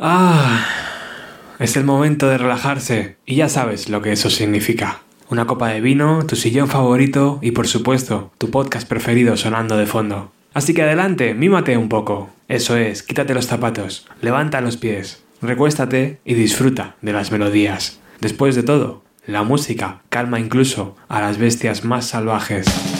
Ah, es el momento de relajarse y ya sabes lo que eso significa. Una copa de vino, tu sillón favorito y por supuesto tu podcast preferido sonando de fondo. Así que adelante, mímate un poco. Eso es, quítate los zapatos, levanta los pies, recuéstate y disfruta de las melodías. Después de todo, la música calma incluso a las bestias más salvajes.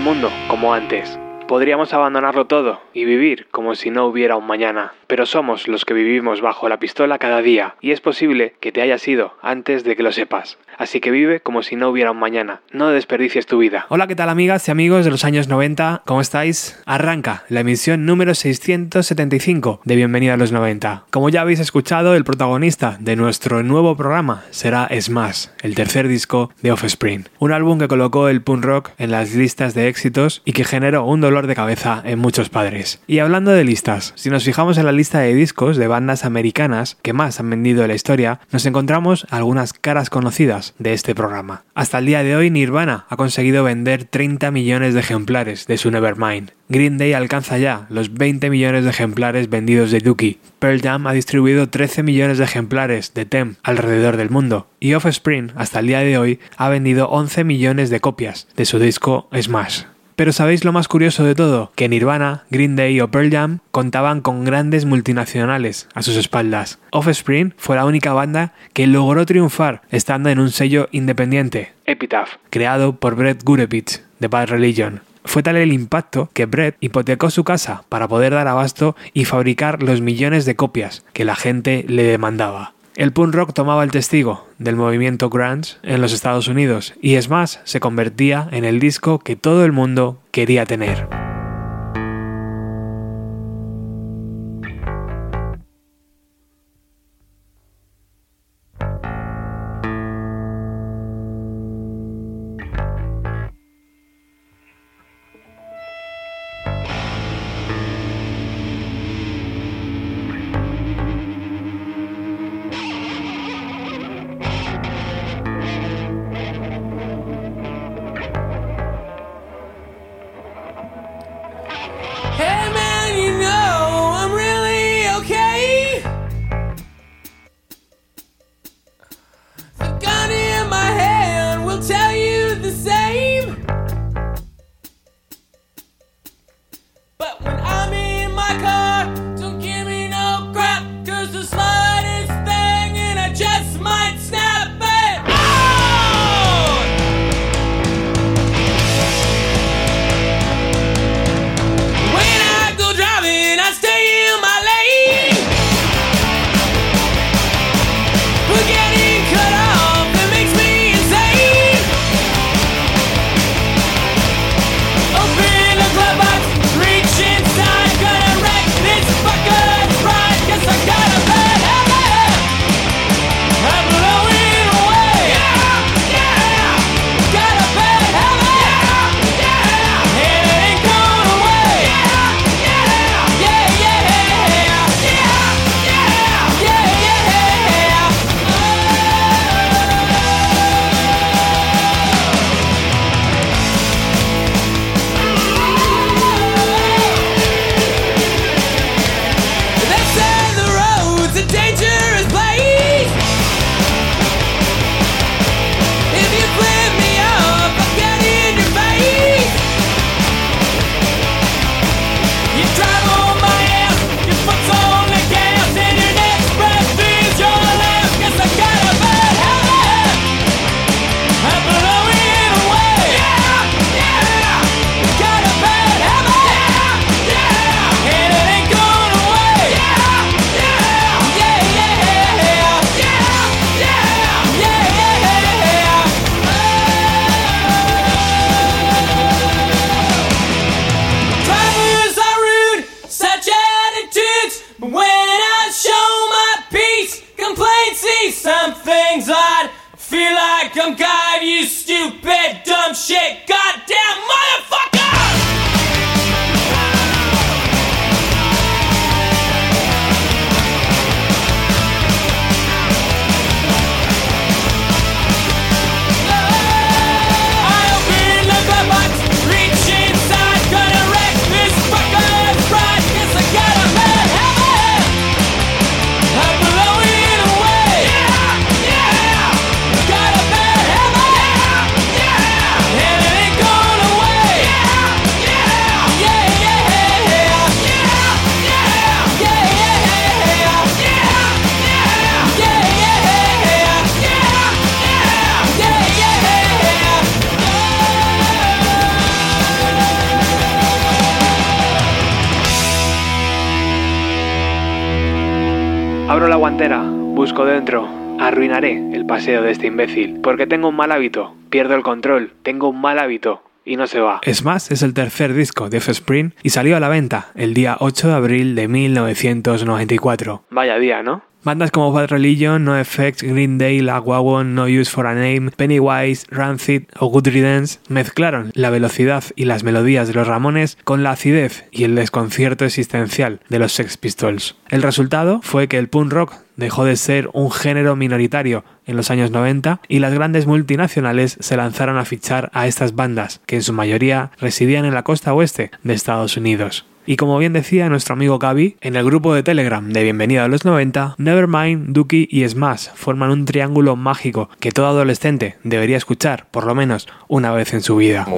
Mundo como antes. Podríamos abandonarlo todo y vivir como si no hubiera un mañana, pero somos los que vivimos bajo la pistola cada día y es posible que te hayas ido antes de que lo sepas. Así que vive como si no hubiera un mañana. No desperdicies tu vida. Hola, ¿qué tal amigas y amigos de los años 90? ¿Cómo estáis? Arranca la emisión número 675 de Bienvenida a los 90. Como ya habéis escuchado, el protagonista de nuestro nuevo programa será Smash, el tercer disco de Offspring. Un álbum que colocó el punk rock en las listas de éxitos y que generó un dolor de cabeza en muchos padres. Y hablando de listas, si nos fijamos en la lista de discos de bandas americanas que más han vendido en la historia, nos encontramos algunas caras conocidas de este programa. Hasta el día de hoy Nirvana ha conseguido vender 30 millones de ejemplares de su Nevermind. Green Day alcanza ya los 20 millones de ejemplares vendidos de Dookie. Pearl Jam ha distribuido 13 millones de ejemplares de Tem alrededor del mundo. Y Offspring, hasta el día de hoy, ha vendido 11 millones de copias de su disco Smash. Pero ¿sabéis lo más curioso de todo? Que Nirvana, Green Day o Pearl Jam contaban con grandes multinacionales a sus espaldas. Offspring fue la única banda que logró triunfar estando en un sello independiente, Epitaph, creado por Brett Gurevich de Bad Religion. Fue tal el impacto que Brett hipotecó su casa para poder dar abasto y fabricar los millones de copias que la gente le demandaba. El punk rock tomaba el testigo del movimiento grunge en los Estados Unidos y es más, se convertía en el disco que todo el mundo quería tener. Guantera, busco dentro, arruinaré el paseo de este imbécil, porque tengo un mal hábito, pierdo el control, tengo un mal hábito, y no se va. Es más, es el tercer disco de Offspring y salió a la venta el día 8 de abril de 1994. Vaya día, ¿no? Bandas como Bad Religion, No Effects, Green Day, La No Use for a Name, Pennywise, Rancid o Good Riddance mezclaron la velocidad y las melodías de los Ramones con la acidez y el desconcierto existencial de los Sex Pistols. El resultado fue que el punk rock dejó de ser un género minoritario en los años 90 y las grandes multinacionales se lanzaron a fichar a estas bandas, que en su mayoría residían en la costa oeste de Estados Unidos. Y como bien decía nuestro amigo Gaby, en el grupo de Telegram de Bienvenido a los 90, Nevermind, Dookie y Smash forman un triángulo mágico que todo adolescente debería escuchar por lo menos una vez en su vida.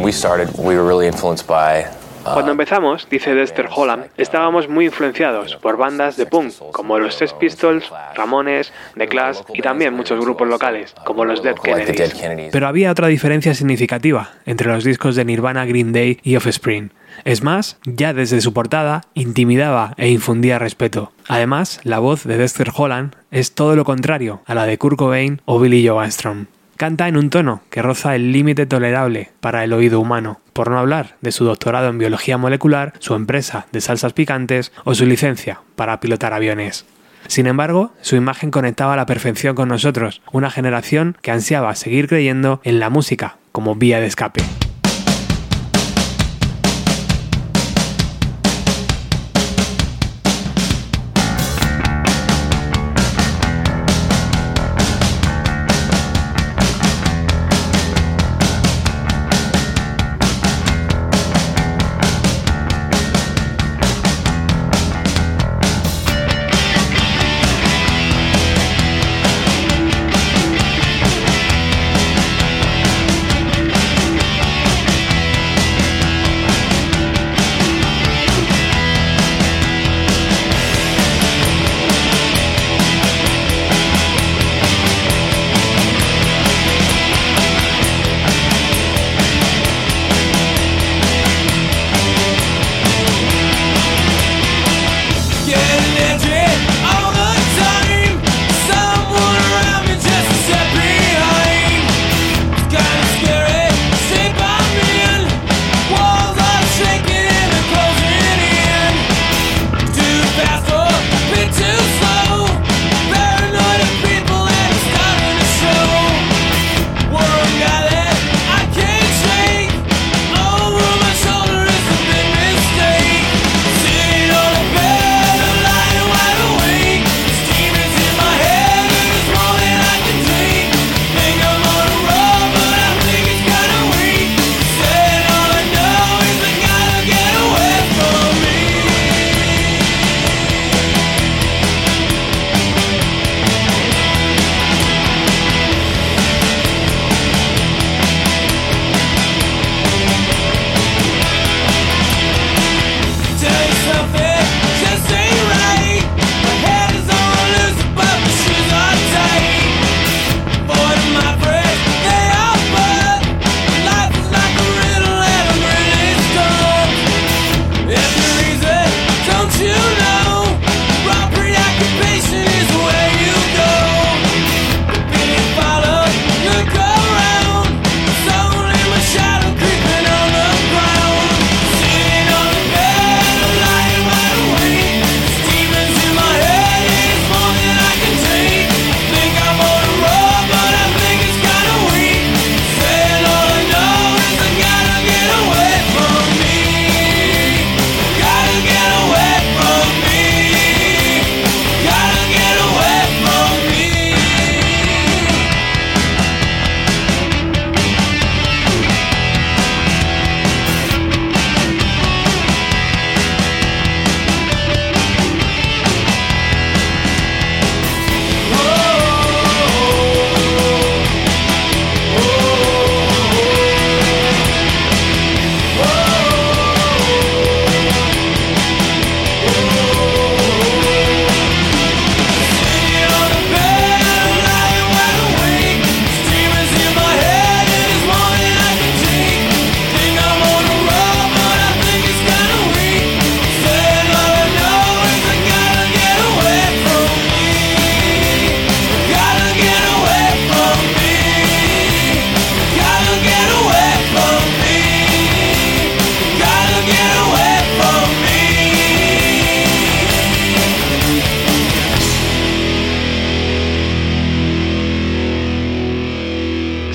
Cuando empezamos, dice Dexter Holland, estábamos muy influenciados por bandas de punk como los Sex Pistols, Ramones, The Clash y también muchos grupos locales como los Dead Kennedys. Pero había otra diferencia significativa entre los discos de Nirvana, Green Day y Offspring. Es más, ya desde su portada intimidaba e infundía respeto. Además, la voz de Dexter Holland es todo lo contrario a la de Kurt Cobain o Billy Joe Armstrong. Canta en un tono que roza el límite tolerable para el oído humano, por no hablar de su doctorado en biología molecular, su empresa de salsas picantes o su licencia para pilotar aviones. Sin embargo, su imagen conectaba a la perfección con nosotros, una generación que ansiaba seguir creyendo en la música como vía de escape.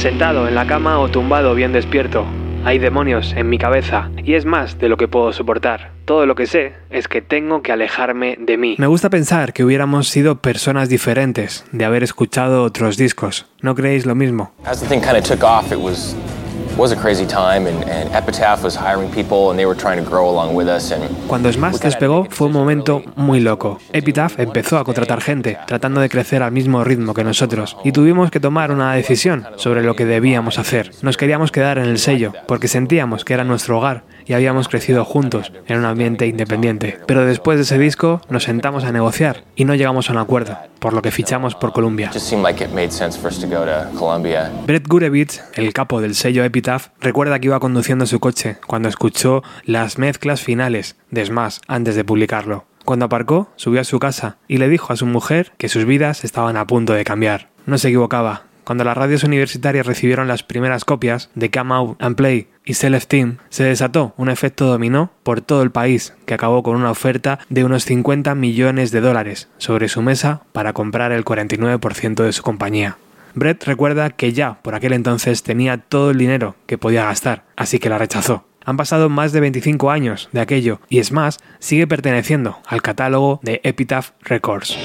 Sentado en la cama o tumbado bien despierto, hay demonios en mi cabeza y es más de lo que puedo soportar. Todo lo que sé es que tengo que alejarme de mí. Me gusta pensar que hubiéramos sido personas diferentes de haber escuchado otros discos. ¿No creéis lo mismo? As the thing kind of took off, it was was a crazy time and, and Epitaph was hiring people and they were trying to grow along with us and Cuando Smash despegó fue un momento muy loco. Epitaph empezó a contratar gente, tratando de crecer al mismo ritmo que nosotros, y tuvimos que tomar una decisión sobre lo que debíamos hacer. Nos queríamos quedar en el sello, porque sentíamos que era nuestro hogar y habíamos crecido juntos en un ambiente independiente. Pero después de ese disco nos sentamos a negociar y no llegamos a un acuerdo, por lo que fichamos por Columbia. Brett Gurevitz, el capo del sello Epitaph, recuerda que iba conduciendo su coche cuando escuchó las mezclas finales de Smash antes de publicarlo. Cuando aparcó, subió a su casa y le dijo a su mujer que sus vidas estaban a punto de cambiar. No se equivocaba. Cuando las radios universitarias recibieron las primeras copias de Come Out and Play y Self Team, se desató un efecto dominó por todo el país que acabó con una oferta de unos 50 millones de dólares sobre su mesa para comprar el 49% de su compañía. Brett recuerda que ya por aquel entonces tenía todo el dinero que podía gastar, así que la rechazó. Han pasado más de 25 años de aquello y Smash sigue perteneciendo al catálogo de Epitaph Records.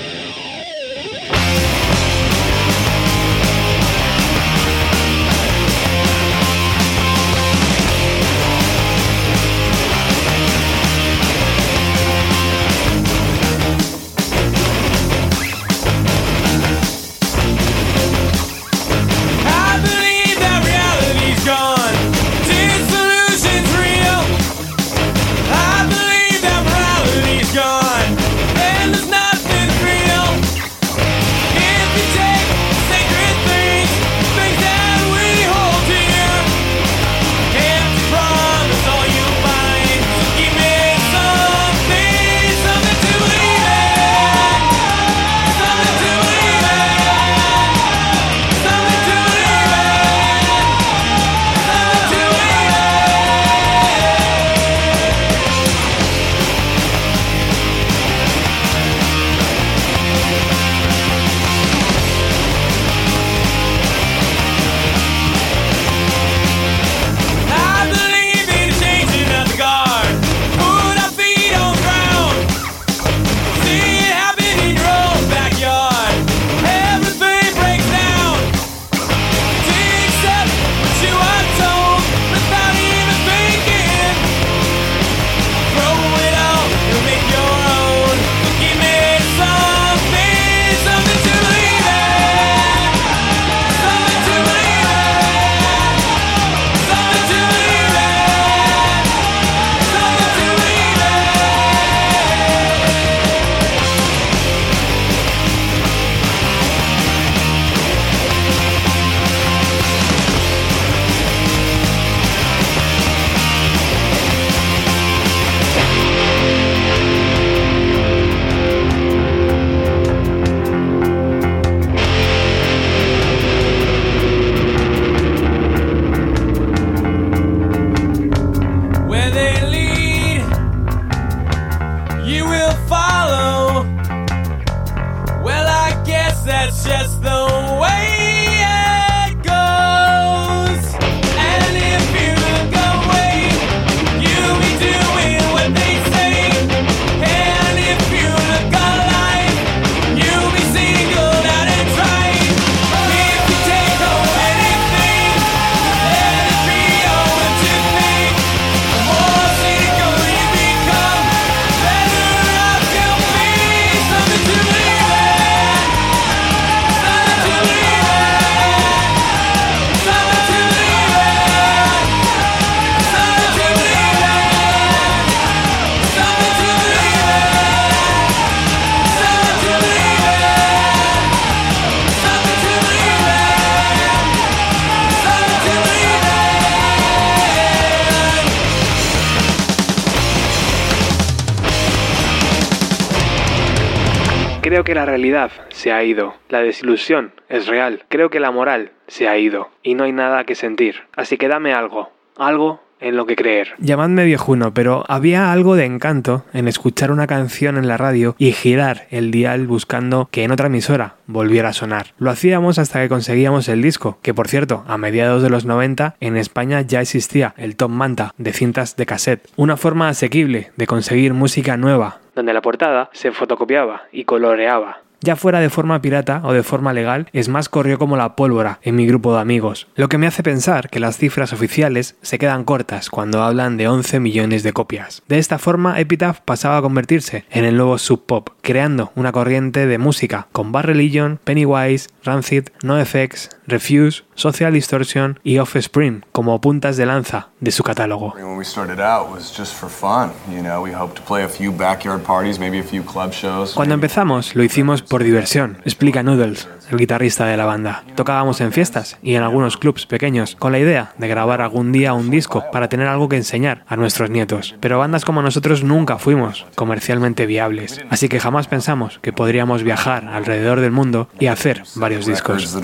Creo que la realidad se ha ido, la desilusión es real, creo que la moral se ha ido. Y no hay nada que sentir. Así que dame algo, algo en lo que creer. Llamadme viejuno, pero había algo de encanto en escuchar una canción en la radio y girar el dial buscando que en otra emisora volviera a sonar. Lo hacíamos hasta que conseguíamos el disco, que por cierto, a mediados de los 90 en España ya existía el Top Manta de cintas de cassette, una forma asequible de conseguir música nueva, donde la portada se fotocopiaba y coloreaba. Ya fuera de forma pirata o de forma legal, es más corrió como la pólvora en mi grupo de amigos, lo que me hace pensar que las cifras oficiales se quedan cortas cuando hablan de 11 millones de copias. De esta forma, Epitaph pasaba a convertirse en el nuevo sub pop, creando una corriente de música con Bar Religion, Pennywise, Rancid, NoFX, Refuse, Social Distortion y Offspring como puntas de lanza de su catálogo. When we started out was just for fun, you know, we hoped to play a few backyard parties, maybe a few club shows. Cuando empezamos lo hicimos por diversión, explica Noodles, el guitarrista de la banda. Tocábamos en fiestas y en algunos clubs pequeños, con la idea de grabar algún día un disco para tener algo que enseñar a nuestros nietos. Pero bandas como nosotros nunca fuimos comercialmente viables, así que jamás pensamos que podríamos viajar alrededor del mundo y hacer varios discos.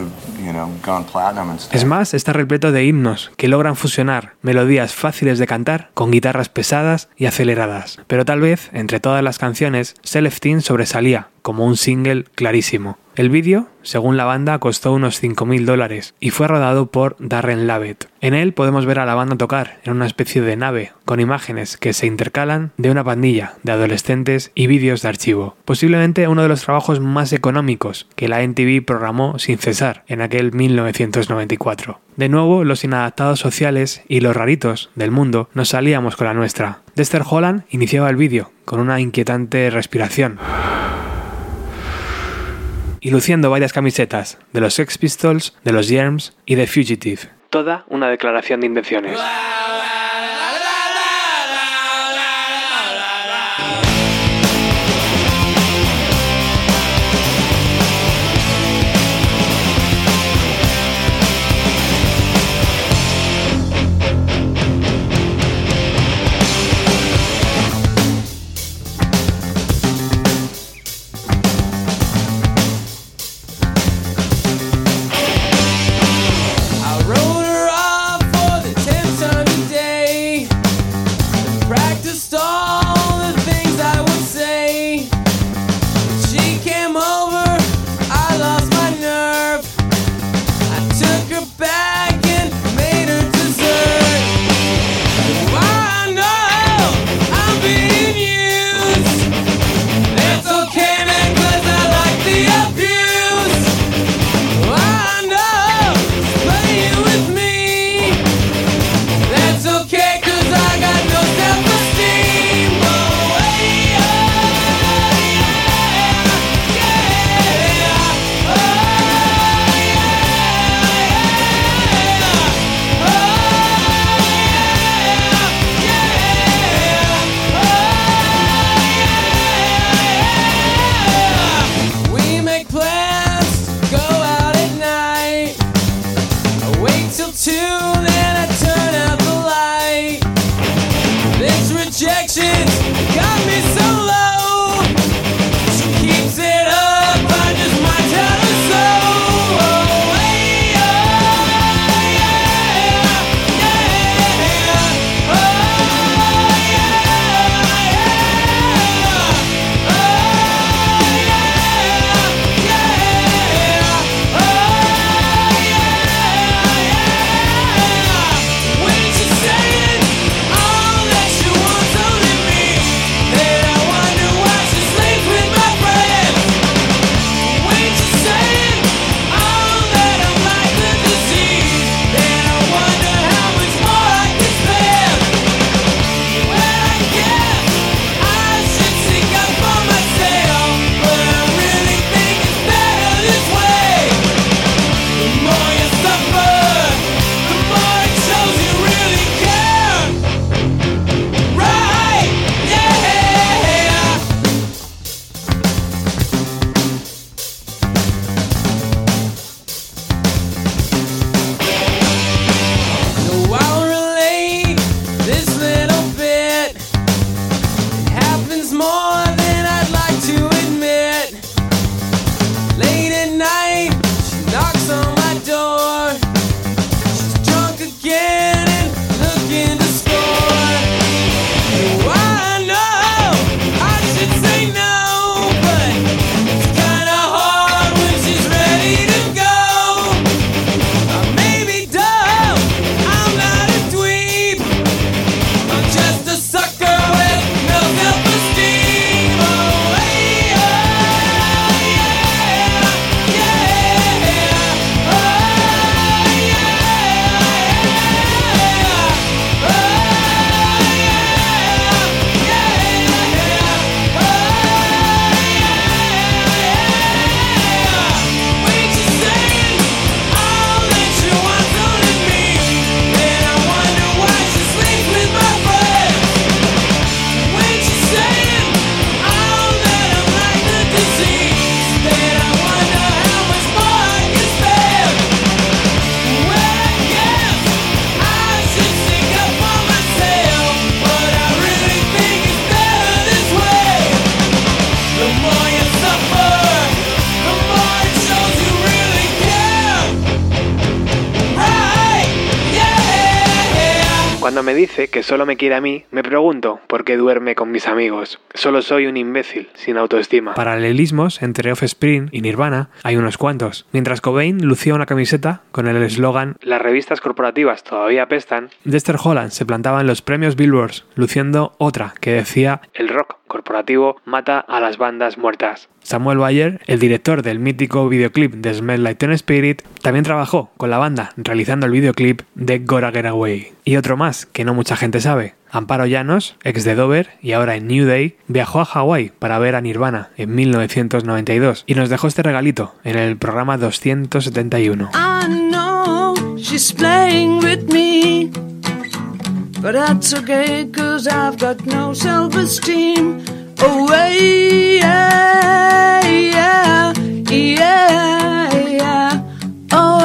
Es más, está repleto de himnos que logran fusionar melodías fáciles de cantar con guitarras pesadas y aceleradas. Pero tal vez, entre todas las canciones, Celestine sobresalía como un single clarísimo. El vídeo, según la banda, costó unos 5.000 dólares y fue rodado por Darren Lavitt. En él podemos ver a la banda tocar en una especie de nave con imágenes que se intercalan de una pandilla de adolescentes y vídeos de archivo. Posiblemente uno de los trabajos más económicos que la NTV programó sin cesar en aquel 1994. De nuevo, los inadaptados sociales y los raritos del mundo nos salíamos con la nuestra. Dexter Holland iniciaba el vídeo con una inquietante respiración y luciendo varias camisetas de los Sex Pistols, de los Germs y de Fugitive. Toda una declaración de intenciones. I que solo me quiere a mí, me pregunto qué duerme con mis amigos. Solo soy un imbécil, sin autoestima. Paralelismos entre Offspring y Nirvana hay unos cuantos. Mientras Cobain lucía una camiseta con el eslogan Las revistas corporativas todavía apestan, Dexter Holland se plantaba en los premios Billboards luciendo otra que decía el rock corporativo mata a las bandas muertas. Samuel Bayer, el director del mítico videoclip de Smell Like Teen Spirit, también trabajó con la banda realizando el videoclip de Gora Get Away. Y otro más que no mucha gente sabe. Amparo Llanos, ex de Dover y ahora en New Day, viajó a Hawái para ver a Nirvana en 1992 y nos dejó este regalito en el programa 271. I know she's playing with me. But that's okay, I've got no self esteem. Oh, yeah. Oh.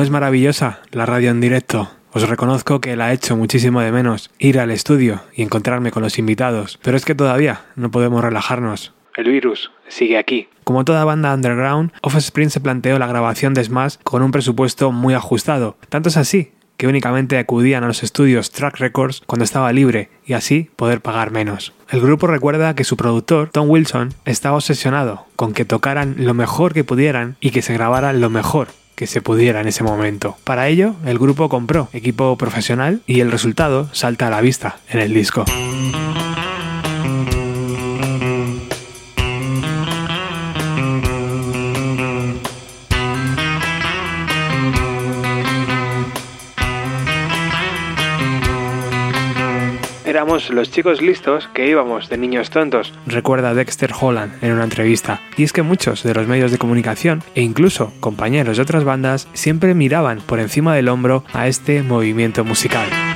¿No es maravillosa la radio en directo? Os reconozco que la he hecho muchísimo de menos ir al estudio y encontrarme con los invitados, pero es que todavía no podemos relajarnos. El virus sigue aquí. Como toda banda underground, Offspring se planteó la grabación de Smash con un presupuesto muy ajustado. Tanto es así que únicamente acudían a los estudios Track Records cuando estaba libre y así poder pagar menos. El grupo recuerda que su productor, Tom Wilson, estaba obsesionado con que tocaran lo mejor que pudieran y que se grabara lo mejor que se pudiera en ese momento. Para ello, el grupo compró equipo profesional y el resultado salta a la vista en el disco. Éramos los chicos listos que íbamos de niños tontos. recuerda Dexter Holland en una entrevista. Y es que muchos de los medios de comunicación e incluso compañeros de otras bandas siempre miraban por encima del hombro a este movimiento musical.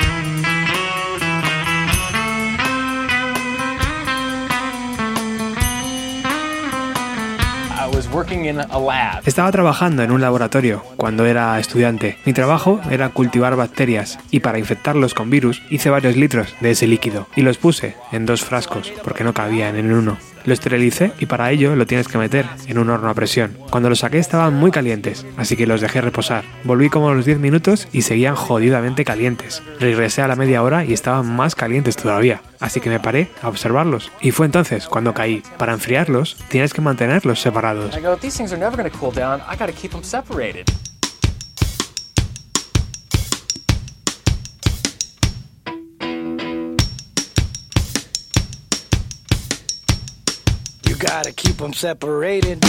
Estaba trabajando en un laboratorio cuando era estudiante. Mi trabajo era cultivar bacterias y para infectarlos con virus hice varios litros de ese líquido y los puse en dos frascos porque no cabían en uno. Lo esterilicé y para ello lo tienes que meter en un horno a presión. Cuando los saqué estaban muy calientes, así que los dejé reposar. Volví como a los 10 minutos y seguían jodidamente calientes. Regresé a la media hora y estaban más calientes todavía, así que me paré a observarlos. Y fue entonces cuando caí. Para enfriarlos tienes que mantenerlos separados. You gotta keep them separated.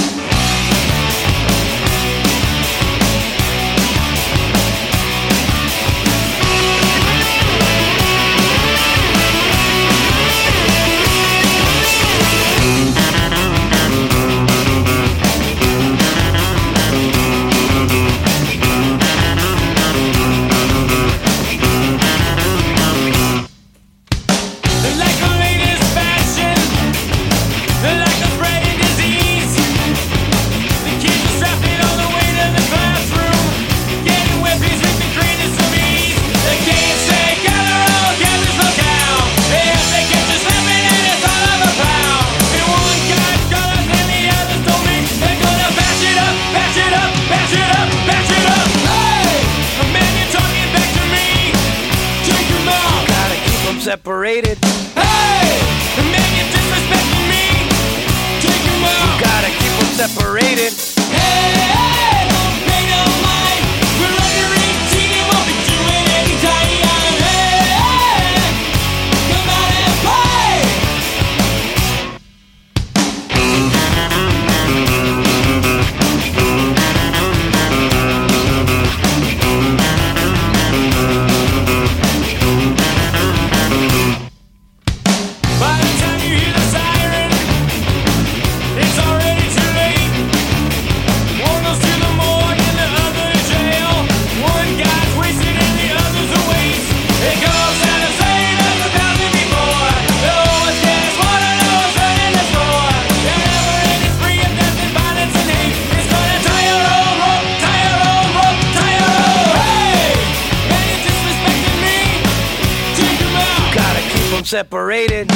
Separated.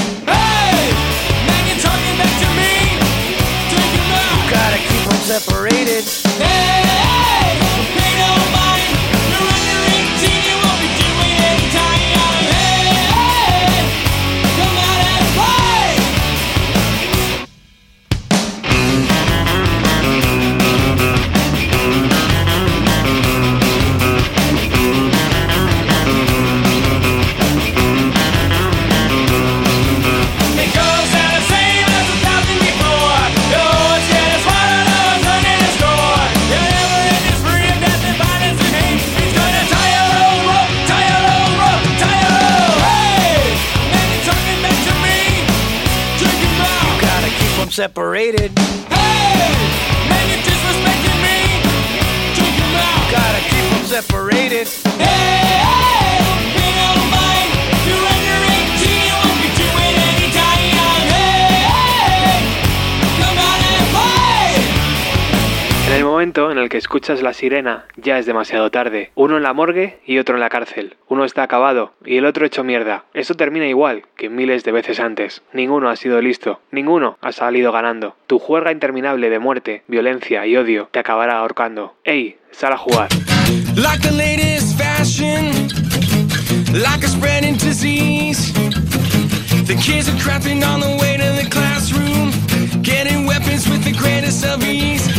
El momento en el que escuchas la sirena, ya es demasiado tarde. Uno en la morgue y otro en la cárcel. Uno está acabado y el otro hecho mierda. Esto termina igual que miles de veces antes. Ninguno ha sido listo. Ninguno ha salido ganando. Tu juerga interminable de muerte, violencia y odio te acabará ahorcando. ¡Ey! Sal a jugar. The kids are crapping on the way to the classroom, getting weapons with the greatest of ease.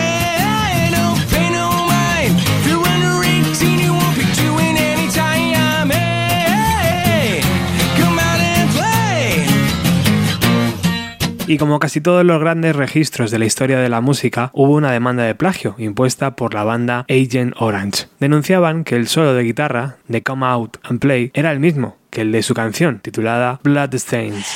Y como casi todos los grandes registros de la historia de la música, hubo una demanda de plagio impuesta por la banda Agent Orange. Denunciaban que el solo de guitarra de Come Out and Play era el mismo que el de su canción titulada Bloodstains.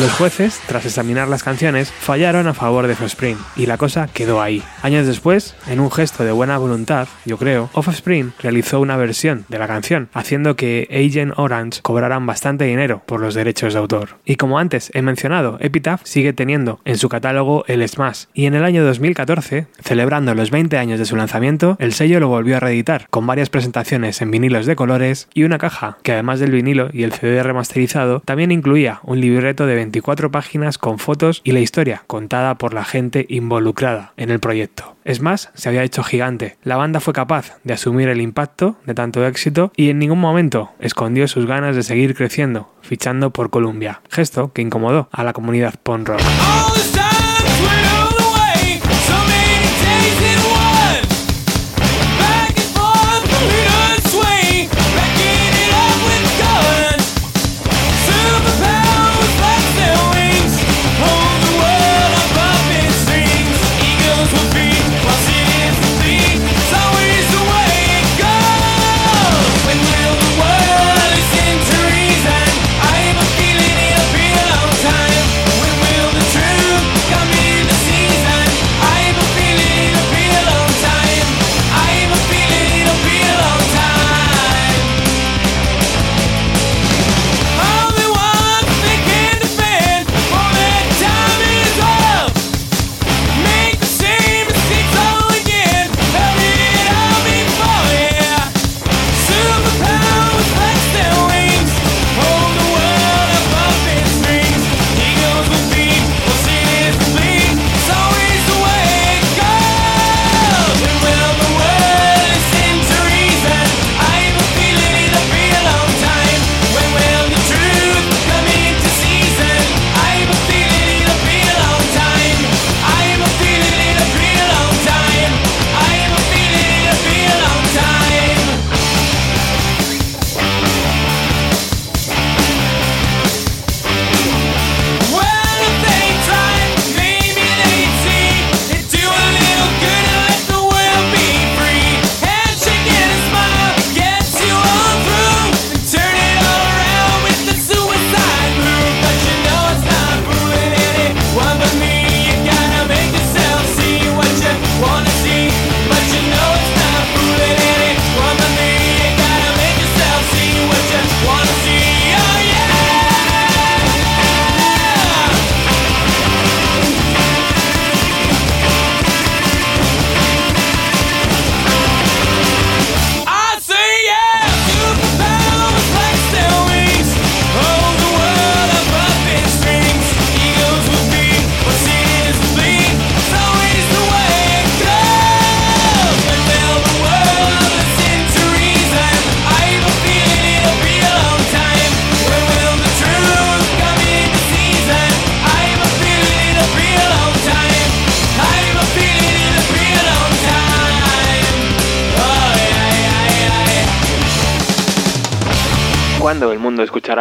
Los jueces, tras examinar las canciones, fallaron a favor de Offspring y la cosa quedó ahí. Años después, en un gesto de buena voluntad, yo creo, Offspring realizó una versión de la canción, haciendo que Agent Orange cobraran bastante dinero por los derechos de autor. Y como antes he mencionado, Epitaph sigue teniendo en su catálogo el Smash, y en el año 2014, celebrando los 20 años de su lanzamiento, el sello lo volvió a reeditar, con varias presentaciones en vinilos de colores y una caja que además del vinilo y el CD remasterizado, también incluía un libreto de 24 páginas con fotos y la historia contada por la gente involucrada en el proyecto. Es más, se había hecho gigante. La banda fue capaz de asumir el impacto de tanto éxito y en ningún momento escondió sus ganas de seguir creciendo, fichando por Columbia, gesto que incomodó a la comunidad punk rock.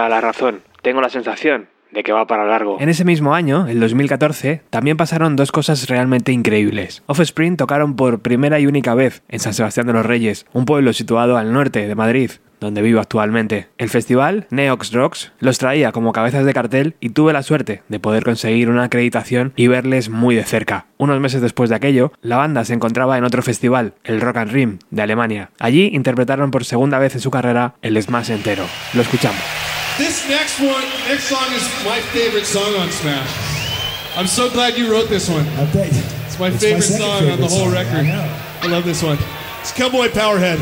La razón? Tengo la sensación de que va para largo. En ese mismo año, el 2014, también pasaron dos cosas realmente increíbles. Offspring tocaron por primera y única vez en San Sebastián de los Reyes, un pueblo situado al norte de Madrid, donde vivo actualmente. El festival, Neox Rocks, los traía como cabezas de cartel y tuve la suerte de poder conseguir una acreditación y verles muy de cerca. Unos meses después de aquello, la banda se encontraba en otro festival, el Rock and Rim, de Alemania. Allí interpretaron por segunda vez en su carrera el Smash entero. Lo escuchamos. This next one, next song is my favorite song on Smash. I'm so glad you wrote this one. It's my It's favorite second song on the whole song, record. I. I love this one. It's Cowboy Powerhead.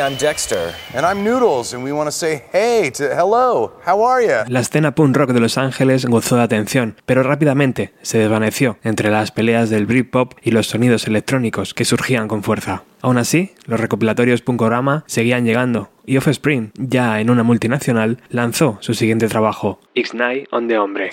I'm Dexter. And I'm Noodles, and we want to say hey to hello. How are you? La escena punk rock de Los Ángeles gozó de atención, pero rápidamente se desvaneció entre las peleas del Britpop y los sonidos electrónicos que surgían con fuerza. Aún así, los recopilatorios Punkorama seguían llegando, y Offspring, ya en una multinacional, lanzó su siguiente trabajo. X-Night on the Hombre.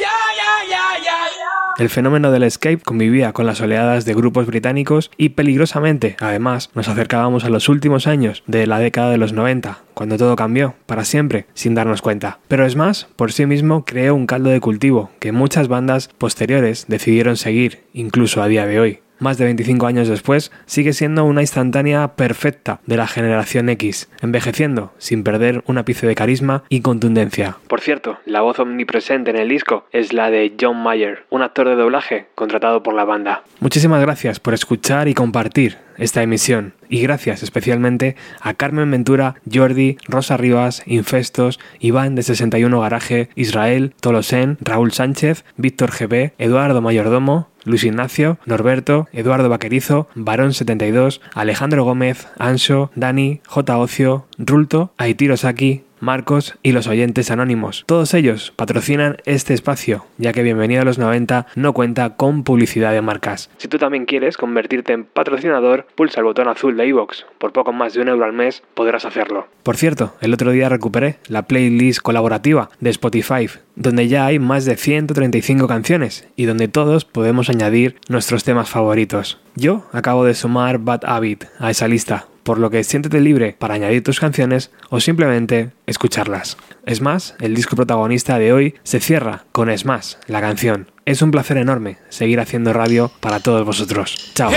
El fenómeno del escape convivía con las oleadas de grupos británicos y peligrosamente, además, nos acercábamos a los últimos años de la década de los 90, cuando todo cambió, para siempre, sin darnos cuenta. Pero es más, por sí mismo creó un caldo de cultivo que muchas bandas posteriores decidieron seguir, incluso a día de hoy. Más de 25 años después, sigue siendo una instantánea perfecta de la generación X, envejeciendo sin perder un ápice de carisma y contundencia. Por cierto, la voz omnipresente en el disco es la de John Mayer, un actor de doblaje contratado por la banda. Muchísimas gracias por escuchar y compartir esta emisión. Y gracias especialmente a Carmen Ventura, Jordi, Rosa Rivas, Infestos, Iván de 61 Garaje, Israel, Tolosen, Raúl Sánchez, Víctor GB, Eduardo Mayordomo, Luis Ignacio, Norberto, Eduardo Vaquerizo, Barón 72, Alejandro Gómez, Anso, Dani, J. Ocio, Rulto, Aitiro Saki, Marcos y los oyentes anónimos. Todos ellos patrocinan este espacio, ya que Bienvenido a los 90 no cuenta con publicidad de marcas. Si tú también quieres convertirte en patrocinador, pulsa el botón azul de iVoox. Por poco más de un euro al mes podrás hacerlo. Por cierto, el otro día recuperé la playlist colaborativa de Spotify, donde ya hay más de 135 canciones y donde todos podemos añadir nuestros temas favoritos. Yo acabo de sumar Bad Habit a esa lista, por lo que siéntete libre para añadir tus canciones o simplemente escucharlas. Es más, el disco protagonista de hoy se cierra con Es más, la canción. Es un placer enorme seguir haciendo radio para todos vosotros. Chao.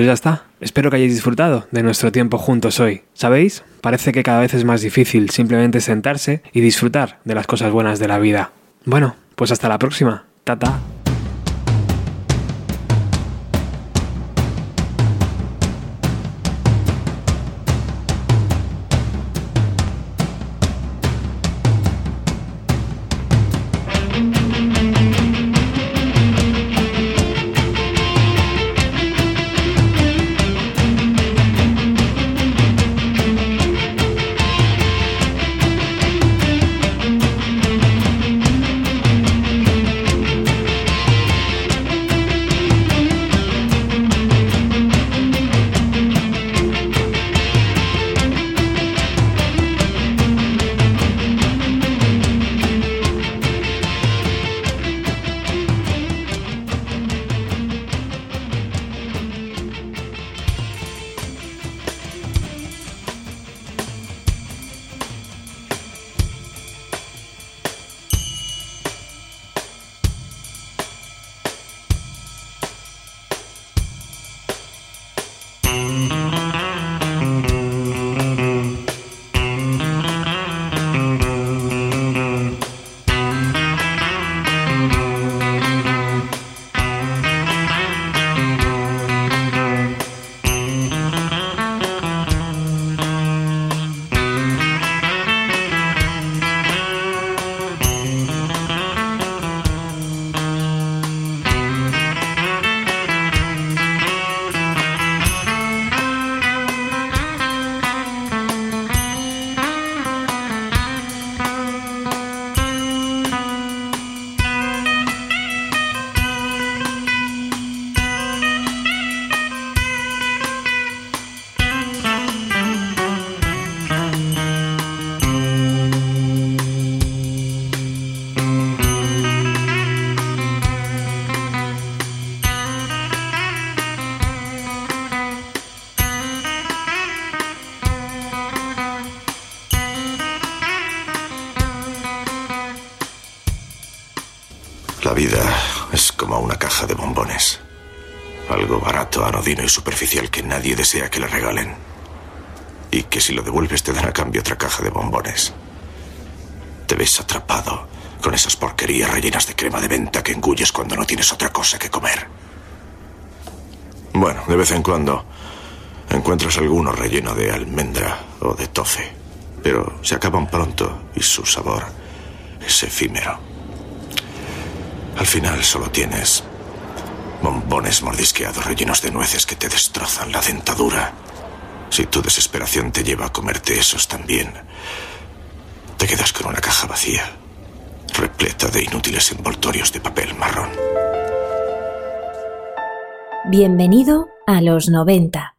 Pues ya está. Espero que hayáis disfrutado de nuestro tiempo juntos hoy. ¿Sabéis? Parece que cada vez es más difícil simplemente sentarse y disfrutar de las cosas buenas de la vida. Bueno, pues hasta la próxima. Tata. Y superficial que nadie desea que le regalen. Y que si lo devuelves te dan a cambio otra caja de bombones. Te ves atrapado con esas porquerías rellenas de crema de venta que engulles cuando no tienes otra cosa que comer. Bueno, de vez en cuando encuentras alguno relleno de almendra o de tofe, pero se acaban pronto y su sabor es efímero. Al final solo tienes bombones mordisqueados rellenos de nueces que te destrozan la dentadura. Si tu desesperación te lleva a comerte esos también, te quedas con una caja vacía, repleta de inútiles envoltorios de papel marrón. Bienvenido a los 90.